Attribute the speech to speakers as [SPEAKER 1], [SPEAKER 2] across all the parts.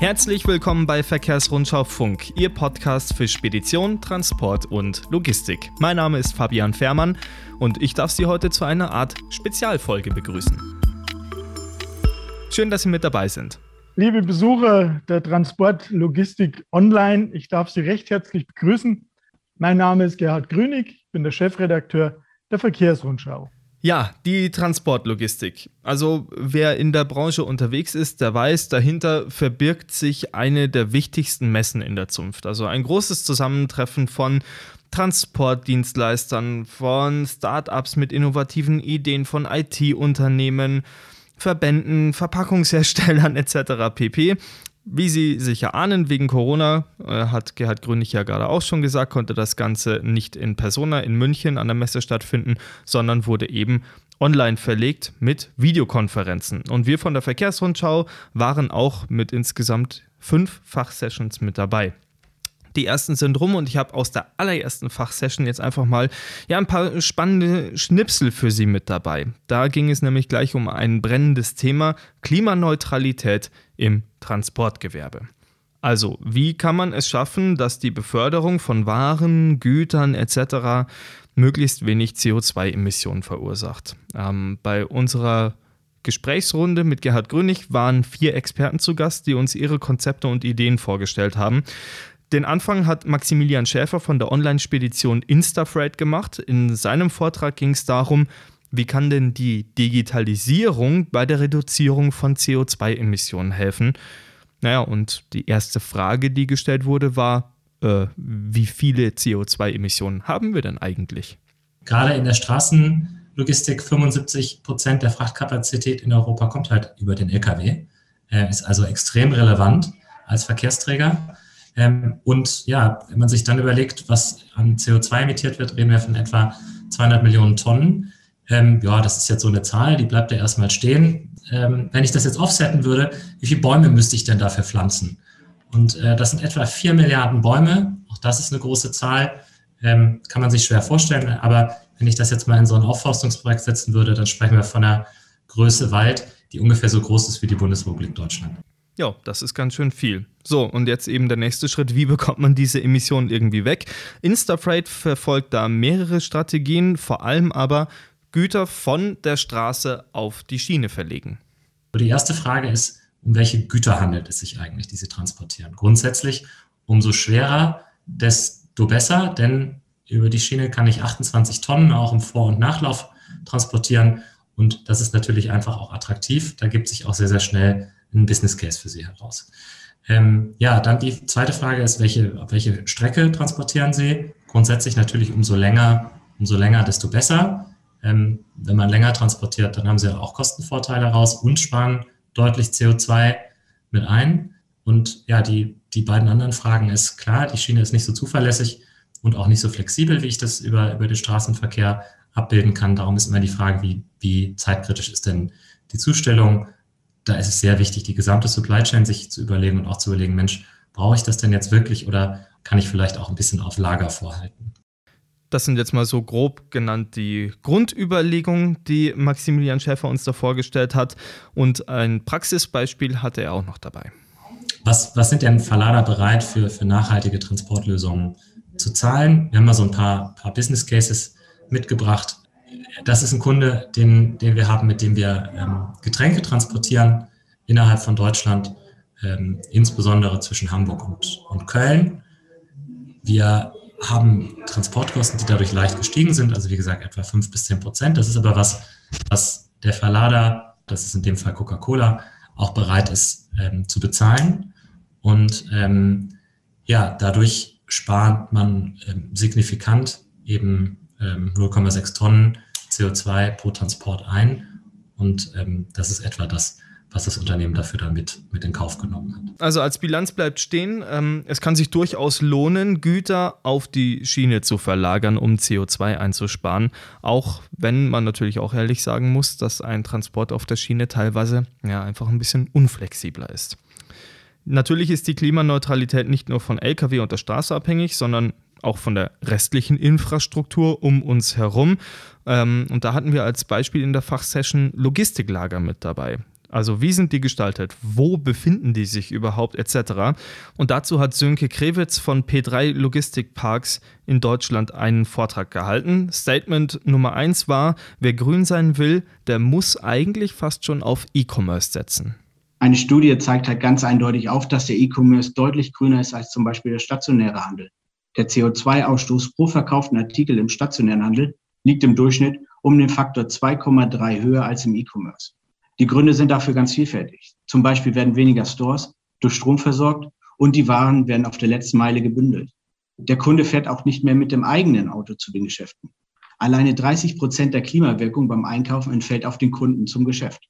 [SPEAKER 1] Herzlich willkommen bei Verkehrsrundschau Funk, Ihr Podcast für Spedition, Transport und Logistik. Mein Name ist Fabian Fährmann und ich darf Sie heute zu einer Art Spezialfolge begrüßen. Schön, dass Sie mit dabei sind.
[SPEAKER 2] Liebe Besucher der Transport Logistik Online, ich darf Sie recht herzlich begrüßen. Mein Name ist Gerhard Grünig, ich bin der Chefredakteur der Verkehrsrundschau.
[SPEAKER 1] Ja, die Transportlogistik. Also wer in der Branche unterwegs ist, der weiß, dahinter verbirgt sich eine der wichtigsten Messen in der Zunft. Also ein großes Zusammentreffen von Transportdienstleistern, von Startups mit innovativen Ideen, von IT-Unternehmen, Verbänden, Verpackungsherstellern etc. pp. Wie Sie sicher ahnen, wegen Corona, äh, hat Gerhard Grünig ja gerade auch schon gesagt, konnte das Ganze nicht in Persona in München an der Messe stattfinden, sondern wurde eben online verlegt mit Videokonferenzen. Und wir von der Verkehrsrundschau waren auch mit insgesamt fünf Fachsessions mit dabei. Die ersten sind rum und ich habe aus der allerersten Fachsession jetzt einfach mal ja, ein paar spannende Schnipsel für Sie mit dabei. Da ging es nämlich gleich um ein brennendes Thema Klimaneutralität im Transportgewerbe. Also, wie kann man es schaffen, dass die Beförderung von Waren, Gütern etc. möglichst wenig CO2-Emissionen verursacht? Ähm, bei unserer Gesprächsrunde mit Gerhard Grünig waren vier Experten zu Gast, die uns ihre Konzepte und Ideen vorgestellt haben. Den Anfang hat Maximilian Schäfer von der Online-Spedition Instafreight gemacht. In seinem Vortrag ging es darum, wie kann denn die Digitalisierung bei der Reduzierung von CO2-Emissionen helfen? Naja, und die erste Frage, die gestellt wurde, war, äh, wie viele CO2-Emissionen haben wir denn eigentlich?
[SPEAKER 3] Gerade in der Straßenlogistik 75 Prozent der Frachtkapazität in Europa kommt halt über den Lkw. Äh, ist also extrem relevant als Verkehrsträger. Ähm, und ja, wenn man sich dann überlegt, was an CO2 emittiert wird, reden wir von etwa 200 Millionen Tonnen. Ähm, ja, das ist jetzt so eine Zahl, die bleibt ja erstmal stehen. Ähm, wenn ich das jetzt offsetten würde, wie viele Bäume müsste ich denn dafür pflanzen? Und äh, das sind etwa 4 Milliarden Bäume. Auch das ist eine große Zahl. Ähm, kann man sich schwer vorstellen. Aber wenn ich das jetzt mal in so ein Aufforstungsprojekt setzen würde, dann sprechen wir von einer Größe Wald, die ungefähr so groß ist wie die Bundesrepublik Deutschland.
[SPEAKER 1] Ja, das ist ganz schön viel. So, und jetzt eben der nächste Schritt, wie bekommt man diese Emissionen irgendwie weg? Instafreight verfolgt da mehrere Strategien, vor allem aber Güter von der Straße auf die Schiene verlegen.
[SPEAKER 3] Die erste Frage ist, um welche Güter handelt es sich eigentlich, die sie transportieren? Grundsätzlich, umso schwerer, desto besser, denn über die Schiene kann ich 28 Tonnen auch im Vor- und Nachlauf transportieren und das ist natürlich einfach auch attraktiv. Da gibt sich auch sehr, sehr schnell ein Business Case für Sie heraus. Ähm, ja, dann die zweite Frage ist, welche, auf welche Strecke transportieren Sie? Grundsätzlich natürlich umso länger, umso länger, desto besser. Ähm, wenn man länger transportiert, dann haben Sie auch Kostenvorteile raus und sparen deutlich CO2 mit ein. Und ja, die, die beiden anderen Fragen ist klar, die Schiene ist nicht so zuverlässig und auch nicht so flexibel, wie ich das über, über den Straßenverkehr abbilden kann. Darum ist immer die Frage, wie, wie zeitkritisch ist denn die Zustellung? Da ist es sehr wichtig, die gesamte Supply Chain sich zu überlegen und auch zu überlegen, Mensch, brauche ich das denn jetzt wirklich oder kann ich vielleicht auch ein bisschen auf Lager vorhalten?
[SPEAKER 1] Das sind jetzt mal so grob genannt die Grundüberlegungen, die Maximilian Schäfer uns da vorgestellt hat. Und ein Praxisbeispiel hatte er auch noch dabei.
[SPEAKER 3] Was, was sind denn Verlader bereit für, für nachhaltige Transportlösungen zu zahlen? Wir haben mal so ein paar, paar Business Cases mitgebracht das ist ein Kunde, den, den wir haben, mit dem wir ähm, Getränke transportieren innerhalb von Deutschland, ähm, insbesondere zwischen Hamburg und, und Köln. Wir haben Transportkosten, die dadurch leicht gestiegen sind, also wie gesagt etwa 5 bis 10 Prozent. Das ist aber was, was der Verlader, das ist in dem Fall Coca-Cola, auch bereit ist ähm, zu bezahlen. Und ähm, ja, dadurch spart man ähm, signifikant eben 0,6 ähm, Tonnen CO2 pro Transport ein. Und ähm, das ist etwa das, was das Unternehmen dafür damit mit in Kauf genommen hat.
[SPEAKER 1] Also als Bilanz bleibt stehen, ähm, es kann sich durchaus lohnen, Güter auf die Schiene zu verlagern, um CO2 einzusparen. Auch wenn man natürlich auch ehrlich sagen muss, dass ein Transport auf der Schiene teilweise ja, einfach ein bisschen unflexibler ist. Natürlich ist die Klimaneutralität nicht nur von Lkw und der Straße abhängig, sondern auch von der restlichen Infrastruktur um uns herum. Ähm, und da hatten wir als Beispiel in der Fachsession Logistiklager mit dabei. Also wie sind die gestaltet? Wo befinden die sich überhaupt etc. Und dazu hat Sönke Krewitz von P3 Logistikparks in Deutschland einen Vortrag gehalten. Statement Nummer 1 war, wer grün sein will, der muss eigentlich fast schon auf E-Commerce setzen.
[SPEAKER 4] Eine Studie zeigt halt ganz eindeutig auf, dass der E-Commerce deutlich grüner ist als zum Beispiel der stationäre Handel. Der CO2-Ausstoß pro verkauften Artikel im stationären Handel liegt im Durchschnitt um den Faktor 2,3 höher als im E-Commerce. Die Gründe sind dafür ganz vielfältig. Zum Beispiel werden weniger Stores durch Strom versorgt und die Waren werden auf der letzten Meile gebündelt. Der Kunde fährt auch nicht mehr mit dem eigenen Auto zu den Geschäften. Alleine 30 Prozent der Klimawirkung beim Einkaufen entfällt auf den Kunden zum Geschäft.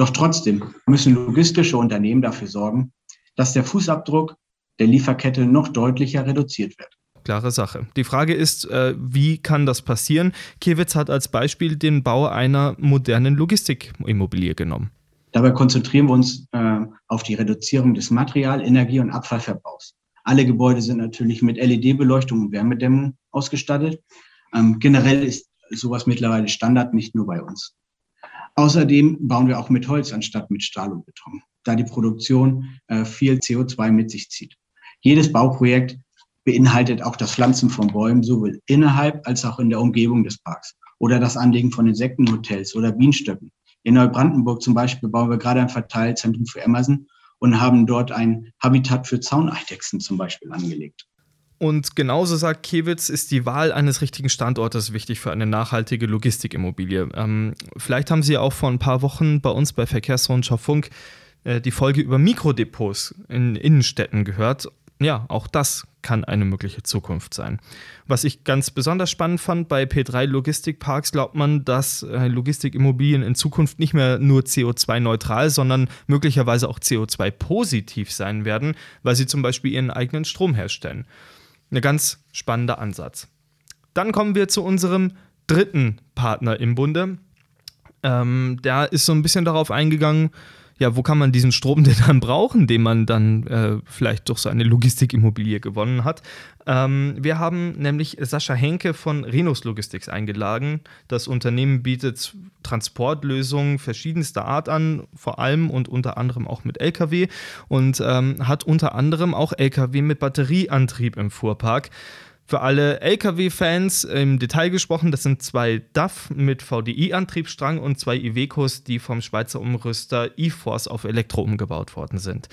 [SPEAKER 4] Doch trotzdem müssen logistische Unternehmen dafür sorgen, dass der Fußabdruck der Lieferkette noch deutlicher reduziert wird.
[SPEAKER 1] Klare Sache. Die Frage ist, äh, wie kann das passieren? Kiewitz hat als Beispiel den Bau einer modernen Logistikimmobilie genommen.
[SPEAKER 4] Dabei konzentrieren wir uns äh, auf die Reduzierung des Material-, Energie- und Abfallverbrauchs. Alle Gebäude sind natürlich mit LED-Beleuchtung und Wärmedämmung ausgestattet. Ähm, generell ist sowas mittlerweile Standard, nicht nur bei uns. Außerdem bauen wir auch mit Holz anstatt mit Stahl und Beton, da die Produktion äh, viel CO2 mit sich zieht. Jedes Bauprojekt beinhaltet auch das Pflanzen von Bäumen sowohl innerhalb als auch in der Umgebung des Parks oder das Anlegen von Insektenhotels oder Bienenstöcken. In Neubrandenburg zum Beispiel bauen wir gerade ein Verteilzentrum für Amazon und haben dort ein Habitat für Zauneidechsen zum Beispiel angelegt.
[SPEAKER 1] Und genauso sagt Kewitz, ist die Wahl eines richtigen Standortes wichtig für eine nachhaltige Logistikimmobilie. Ähm, vielleicht haben Sie auch vor ein paar Wochen bei uns bei Verkehrsrundschau Funk äh, die Folge über Mikrodepots in Innenstädten gehört ja, auch das kann eine mögliche Zukunft sein. Was ich ganz besonders spannend fand, bei P3 Logistikparks glaubt man, dass äh, Logistikimmobilien in Zukunft nicht mehr nur CO2-neutral, sondern möglicherweise auch CO2-positiv sein werden, weil sie zum Beispiel ihren eigenen Strom herstellen. Ein ganz spannender Ansatz. Dann kommen wir zu unserem dritten Partner im Bunde. Ähm, der ist so ein bisschen darauf eingegangen, ja, wo kann man diesen Strom denn dann brauchen, den man dann äh, vielleicht durch so eine Logistikimmobilie gewonnen hat? Ähm, wir haben nämlich Sascha Henke von Renus Logistics eingeladen. Das Unternehmen bietet Transportlösungen verschiedenster Art an, vor allem und unter anderem auch mit Lkw und ähm, hat unter anderem auch Lkw mit Batterieantrieb im Fuhrpark. Für alle Lkw-Fans im Detail gesprochen, das sind zwei DAF mit VDI-Antriebsstrang und zwei Ivecos, die vom Schweizer Umrüster eForce auf Elektro umgebaut worden sind.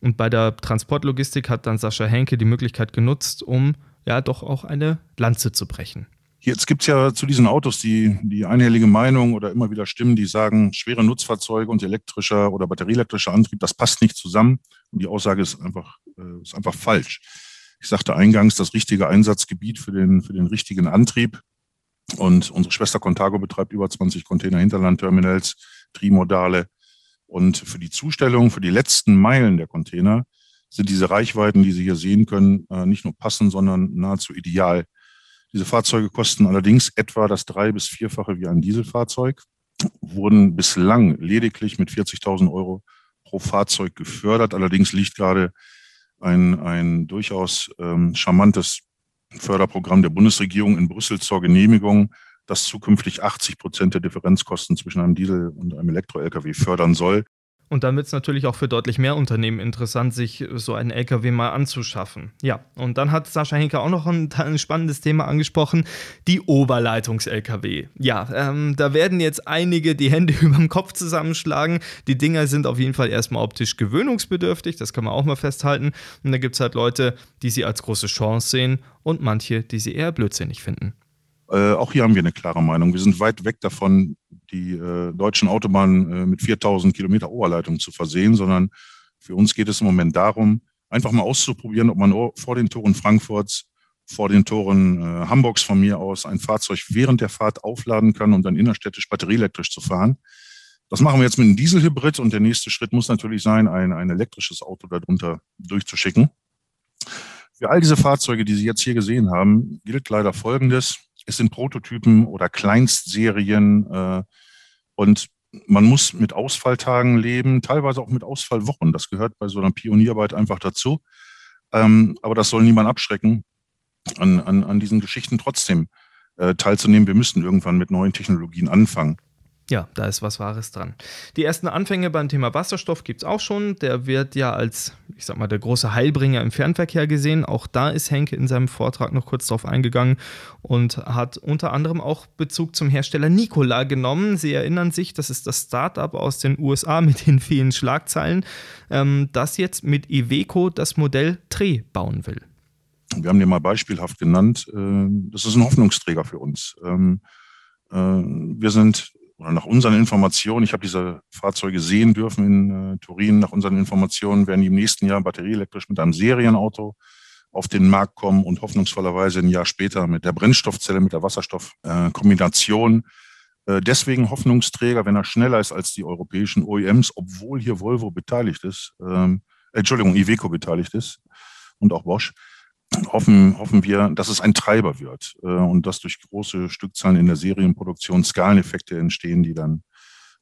[SPEAKER 1] Und bei der Transportlogistik hat dann Sascha Henke die Möglichkeit genutzt, um ja doch auch eine Lanze zu brechen.
[SPEAKER 5] Jetzt gibt es ja zu diesen Autos die, die einhellige Meinung oder immer wieder Stimmen, die sagen, schwere Nutzfahrzeuge und elektrischer oder batterieelektrischer Antrieb, das passt nicht zusammen. Und die Aussage ist einfach, äh, ist einfach falsch. Ich sagte eingangs, das richtige Einsatzgebiet für den, für den richtigen Antrieb. Und unsere Schwester Contago betreibt über 20 Container-Hinterlandterminals, Trimodale. Und für die Zustellung, für die letzten Meilen der Container sind diese Reichweiten, die Sie hier sehen können, äh, nicht nur passend, sondern nahezu ideal. Diese Fahrzeuge kosten allerdings etwa das drei- bis vierfache wie ein Dieselfahrzeug, wurden bislang lediglich mit 40.000 Euro pro Fahrzeug gefördert. Allerdings liegt gerade ein, ein durchaus ähm, charmantes Förderprogramm der Bundesregierung in Brüssel zur Genehmigung, das zukünftig 80 Prozent der Differenzkosten zwischen einem Diesel- und einem Elektro-Lkw fördern soll.
[SPEAKER 1] Und dann wird es natürlich auch für deutlich mehr Unternehmen interessant, sich so einen LKW mal anzuschaffen. Ja, und dann hat Sascha Henke auch noch ein, ein spannendes Thema angesprochen, die Oberleitungs-LKW. Ja, ähm, da werden jetzt einige die Hände über dem Kopf zusammenschlagen. Die Dinger sind auf jeden Fall erstmal optisch gewöhnungsbedürftig, das kann man auch mal festhalten. Und da gibt es halt Leute, die sie als große Chance sehen und manche, die sie eher blödsinnig finden.
[SPEAKER 5] Äh, auch hier haben wir eine klare Meinung. Wir sind weit weg davon, die äh, deutschen Autobahnen äh, mit 4000 Kilometer Oberleitung zu versehen, sondern für uns geht es im Moment darum, einfach mal auszuprobieren, ob man vor den Toren Frankfurts, vor den Toren äh, Hamburgs von mir aus ein Fahrzeug während der Fahrt aufladen kann, um dann innerstädtisch batterieelektrisch zu fahren. Das machen wir jetzt mit einem Dieselhybrid und der nächste Schritt muss natürlich sein, ein, ein elektrisches Auto darunter durchzuschicken. Für all diese Fahrzeuge, die Sie jetzt hier gesehen haben, gilt leider Folgendes. Es sind Prototypen oder Kleinstserien äh, und man muss mit Ausfalltagen leben, teilweise auch mit Ausfallwochen. Das gehört bei so einer Pionierarbeit einfach dazu. Ähm, aber das soll niemand abschrecken, an, an, an diesen Geschichten trotzdem äh, teilzunehmen. Wir müssen irgendwann mit neuen Technologien anfangen.
[SPEAKER 1] Ja, da ist was Wahres dran. Die ersten Anfänge beim Thema Wasserstoff gibt es auch schon. Der wird ja als, ich sag mal, der große Heilbringer im Fernverkehr gesehen. Auch da ist Henke in seinem Vortrag noch kurz drauf eingegangen und hat unter anderem auch Bezug zum Hersteller Nikola genommen. Sie erinnern sich, das ist das Startup aus den USA mit den vielen Schlagzeilen, ähm, das jetzt mit Iveco das Modell Tre bauen will.
[SPEAKER 5] Wir haben den mal beispielhaft genannt. Äh, das ist ein Hoffnungsträger für uns. Ähm, äh, wir sind oder nach unseren Informationen, ich habe diese Fahrzeuge sehen dürfen in äh, Turin, nach unseren Informationen werden die im nächsten Jahr batterieelektrisch mit einem Serienauto auf den Markt kommen und hoffnungsvollerweise ein Jahr später mit der Brennstoffzelle, mit der Wasserstoffkombination. Äh, deswegen Hoffnungsträger, wenn er schneller ist als die europäischen OEMs, obwohl hier Volvo beteiligt ist, ähm, Entschuldigung, Iveco beteiligt ist und auch Bosch hoffen, hoffen wir, dass es ein Treiber wird äh, und dass durch große Stückzahlen in der Serienproduktion Skaleneffekte entstehen, die dann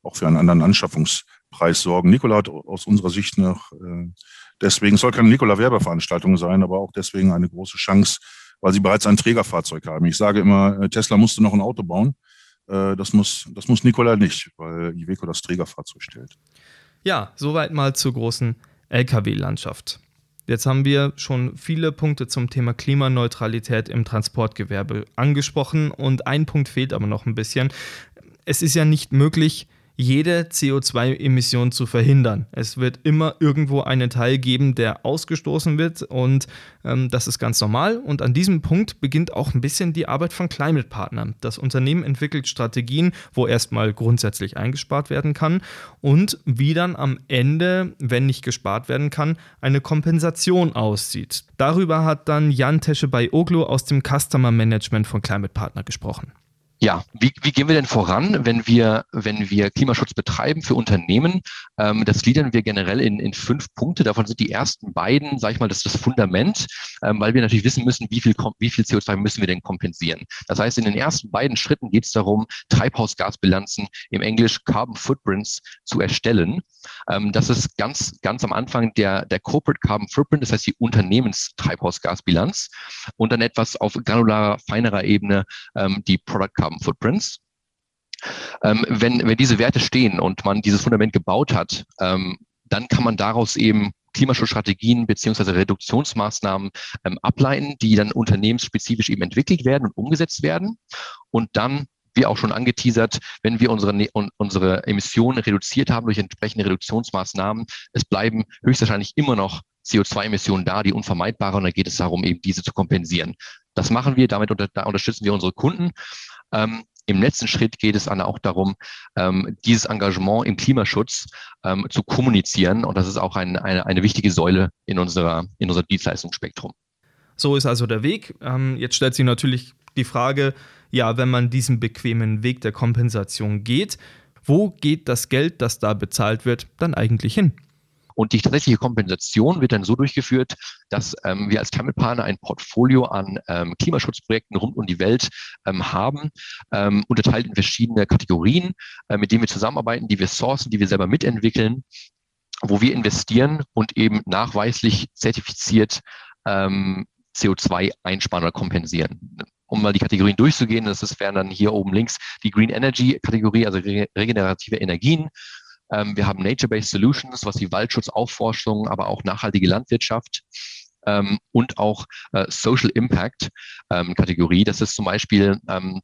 [SPEAKER 5] auch für einen anderen Anschaffungspreis sorgen. Nikola hat aus unserer Sicht noch, äh, deswegen soll keine Nikola-Werbeveranstaltung sein, aber auch deswegen eine große Chance, weil sie bereits ein Trägerfahrzeug haben. Ich sage immer, äh, Tesla musste noch ein Auto bauen. Äh, das, muss, das muss Nikola nicht, weil Iveco das Trägerfahrzeug stellt.
[SPEAKER 1] Ja, soweit mal zur großen Lkw-Landschaft. Jetzt haben wir schon viele Punkte zum Thema Klimaneutralität im Transportgewerbe angesprochen und ein Punkt fehlt aber noch ein bisschen. Es ist ja nicht möglich, jede CO2-Emission zu verhindern. Es wird immer irgendwo einen Teil geben, der ausgestoßen wird und ähm, das ist ganz normal. Und an diesem Punkt beginnt auch ein bisschen die Arbeit von Climate Partner. Das Unternehmen entwickelt Strategien, wo erstmal grundsätzlich eingespart werden kann und wie dann am Ende, wenn nicht gespart werden kann, eine Kompensation aussieht. Darüber hat dann Jan Tesche bei Oglo aus dem Customer Management von Climate Partner gesprochen.
[SPEAKER 6] Ja, wie, wie gehen wir denn voran, wenn wir, wenn wir Klimaschutz betreiben für Unternehmen? Ähm, das gliedern wir generell in, in fünf Punkte. Davon sind die ersten beiden, sage ich mal, das ist das Fundament, ähm, weil wir natürlich wissen müssen, wie viel, wie viel CO2 müssen wir denn kompensieren. Das heißt, in den ersten beiden Schritten geht es darum, Treibhausgasbilanzen im Englisch Carbon Footprints zu erstellen. Ähm, das ist ganz, ganz am Anfang der, der Corporate Carbon Footprint, das heißt die Unternehmenstreibhausgasbilanz und dann etwas auf granularer, feinerer Ebene ähm, die Product Carbon Footprints. Ähm, wenn, wenn diese Werte stehen und man dieses Fundament gebaut hat, ähm, dann kann man daraus eben Klimaschutzstrategien beziehungsweise Reduktionsmaßnahmen ähm, ableiten, die dann unternehmensspezifisch eben entwickelt werden und umgesetzt werden. Und dann, wie auch schon angeteasert, wenn wir unsere, ne-, unsere Emissionen reduziert haben durch entsprechende Reduktionsmaßnahmen, es bleiben höchstwahrscheinlich immer noch CO2-Emissionen da, die unvermeidbare, und dann geht es darum, eben diese zu kompensieren. Das machen wir, damit unter, da unterstützen wir unsere Kunden. Ähm, Im letzten Schritt geht es dann auch darum, ähm, dieses Engagement im Klimaschutz ähm, zu kommunizieren. Und das ist auch ein, eine, eine wichtige Säule in, unserer, in unserem Dienstleistungsspektrum.
[SPEAKER 1] So ist also der Weg. Ähm, jetzt stellt sich natürlich die Frage, ja, wenn man diesen bequemen Weg der Kompensation geht, wo geht das Geld, das da bezahlt wird, dann eigentlich hin?
[SPEAKER 6] Und die tatsächliche Kompensation wird dann so durchgeführt, dass ähm, wir als Climate ein Portfolio an ähm, Klimaschutzprojekten rund um die Welt ähm, haben, ähm, unterteilt in verschiedene Kategorien, äh, mit denen wir zusammenarbeiten, die wir sourcen, die wir selber mitentwickeln, wo wir investieren und eben nachweislich zertifiziert ähm, CO2 einsparen oder kompensieren. Um mal die Kategorien durchzugehen, das wären dann hier oben links die Green Energy Kategorie, also regenerative Energien, wir haben Nature-Based Solutions, was die Waldschutzaufforschung, aber auch nachhaltige Landwirtschaft ähm, und auch äh, Social Impact ähm, Kategorie. Das ist zum Beispiel ähm,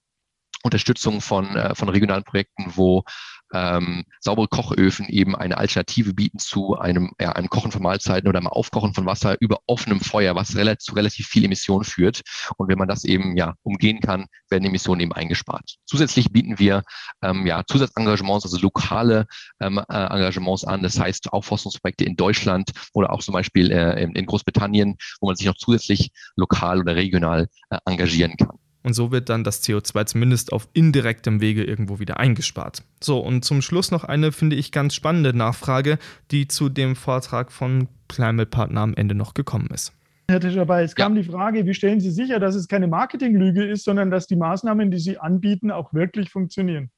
[SPEAKER 6] Unterstützung von, äh, von regionalen Projekten, wo ähm, saubere Kochöfen eben eine Alternative bieten zu einem, ja, einem Kochen von Mahlzeiten oder einem Aufkochen von Wasser über offenem Feuer, was relativ, zu relativ viel Emissionen führt. Und wenn man das eben ja umgehen kann, werden Emissionen eben eingespart. Zusätzlich bieten wir ähm, ja, Zusatzengagements, also lokale ähm, äh, Engagements an. Das heißt Aufforstungsprojekte in Deutschland oder auch zum Beispiel äh, in, in Großbritannien, wo man sich noch zusätzlich lokal oder regional äh, engagieren kann.
[SPEAKER 1] Und so wird dann das CO2 zumindest auf indirektem Wege irgendwo wieder eingespart. So, und zum Schluss noch eine, finde ich, ganz spannende Nachfrage, die zu dem Vortrag von Climate Partner am Ende noch gekommen ist.
[SPEAKER 2] Herr Tischabei, es kam ja. die Frage, wie stellen Sie sicher, dass es keine Marketinglüge ist, sondern dass die Maßnahmen, die Sie anbieten, auch wirklich funktionieren?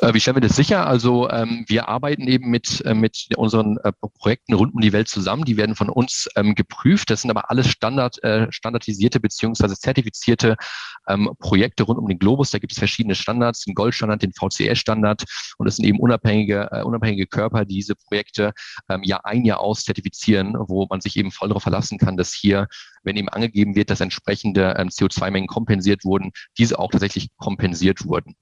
[SPEAKER 6] Äh, wie stellen wir das sicher? Also ähm, wir arbeiten eben mit, äh, mit unseren äh, Projekten rund um die Welt zusammen. Die werden von uns ähm, geprüft. Das sind aber alles Standard, äh, standardisierte beziehungsweise zertifizierte ähm, Projekte rund um den Globus. Da gibt es verschiedene Standards, den Goldstandard, den VCS-Standard und es sind eben unabhängige, äh, unabhängige Körper, die diese Projekte ähm, Jahr ein, Jahr aus zertifizieren, wo man sich eben voll darauf verlassen kann, dass hier, wenn eben angegeben wird, dass entsprechende ähm, CO2-Mengen kompensiert wurden, diese auch tatsächlich kompensiert wurden.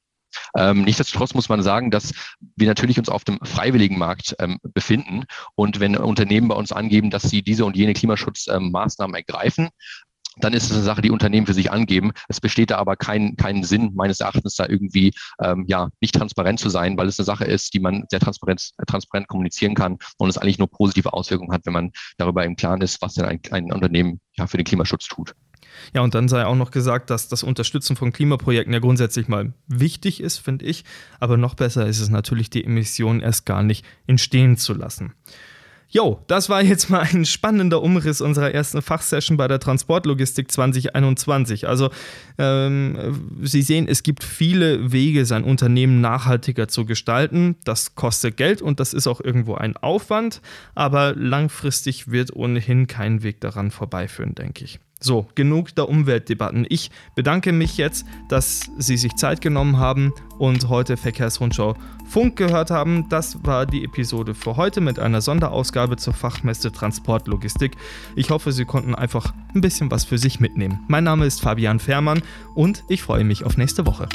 [SPEAKER 6] Ähm, nichtsdestotrotz muss man sagen, dass wir natürlich uns auf dem freiwilligen Markt ähm, befinden. Und wenn Unternehmen bei uns angeben, dass sie diese und jene Klimaschutzmaßnahmen ähm, ergreifen, dann ist es eine Sache, die Unternehmen für sich angeben. Es besteht da aber kein, keinen Sinn, meines Erachtens, da irgendwie ähm, ja nicht transparent zu sein, weil es eine Sache ist, die man sehr transparent, transparent kommunizieren kann und es eigentlich nur positive Auswirkungen hat, wenn man darüber im Klaren ist, was denn ein, ein Unternehmen ja für den Klimaschutz tut.
[SPEAKER 1] Ja, und dann sei auch noch gesagt, dass das Unterstützen von Klimaprojekten ja grundsätzlich mal wichtig ist, finde ich. Aber noch besser ist es natürlich, die Emissionen erst gar nicht entstehen zu lassen. Jo, das war jetzt mal ein spannender Umriss unserer ersten Fachsession bei der Transportlogistik 2021. Also ähm, Sie sehen, es gibt viele Wege, sein Unternehmen nachhaltiger zu gestalten. Das kostet Geld und das ist auch irgendwo ein Aufwand, aber langfristig wird ohnehin kein Weg daran vorbeiführen, denke ich. So, genug der Umweltdebatten. Ich bedanke mich jetzt, dass Sie sich Zeit genommen haben und heute Verkehrsrundschau Funk gehört haben. Das war die Episode für heute mit einer Sonderausgabe zur Fachmesse Transportlogistik. Ich hoffe, Sie konnten einfach ein bisschen was für sich mitnehmen. Mein Name ist Fabian Fährmann und ich freue mich auf nächste Woche.